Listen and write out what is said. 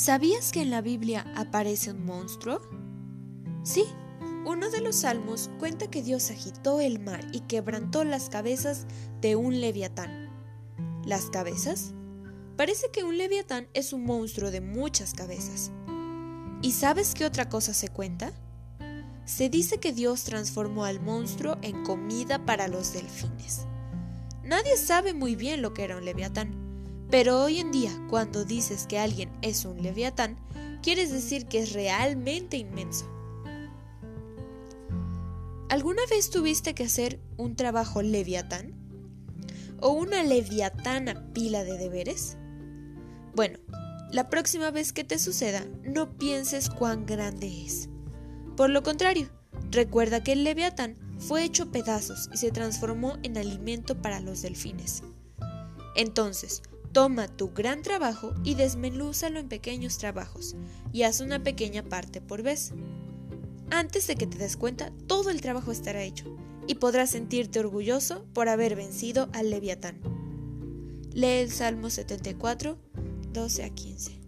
¿Sabías que en la Biblia aparece un monstruo? Sí, uno de los salmos cuenta que Dios agitó el mar y quebrantó las cabezas de un leviatán. ¿Las cabezas? Parece que un leviatán es un monstruo de muchas cabezas. ¿Y sabes qué otra cosa se cuenta? Se dice que Dios transformó al monstruo en comida para los delfines. Nadie sabe muy bien lo que era un leviatán pero hoy en día, cuando dices que alguien es un leviatán, quieres decir que es realmente inmenso. ¿Alguna vez tuviste que hacer un trabajo leviatán? ¿O una leviatana pila de deberes? Bueno, la próxima vez que te suceda, no pienses cuán grande es. Por lo contrario, recuerda que el leviatán fue hecho pedazos y se transformó en alimento para los delfines. Entonces, Toma tu gran trabajo y desmenúzalo en pequeños trabajos y haz una pequeña parte por vez. Antes de que te des cuenta, todo el trabajo estará hecho y podrás sentirte orgulloso por haber vencido al leviatán. Lee el Salmo 74, 12 a 15.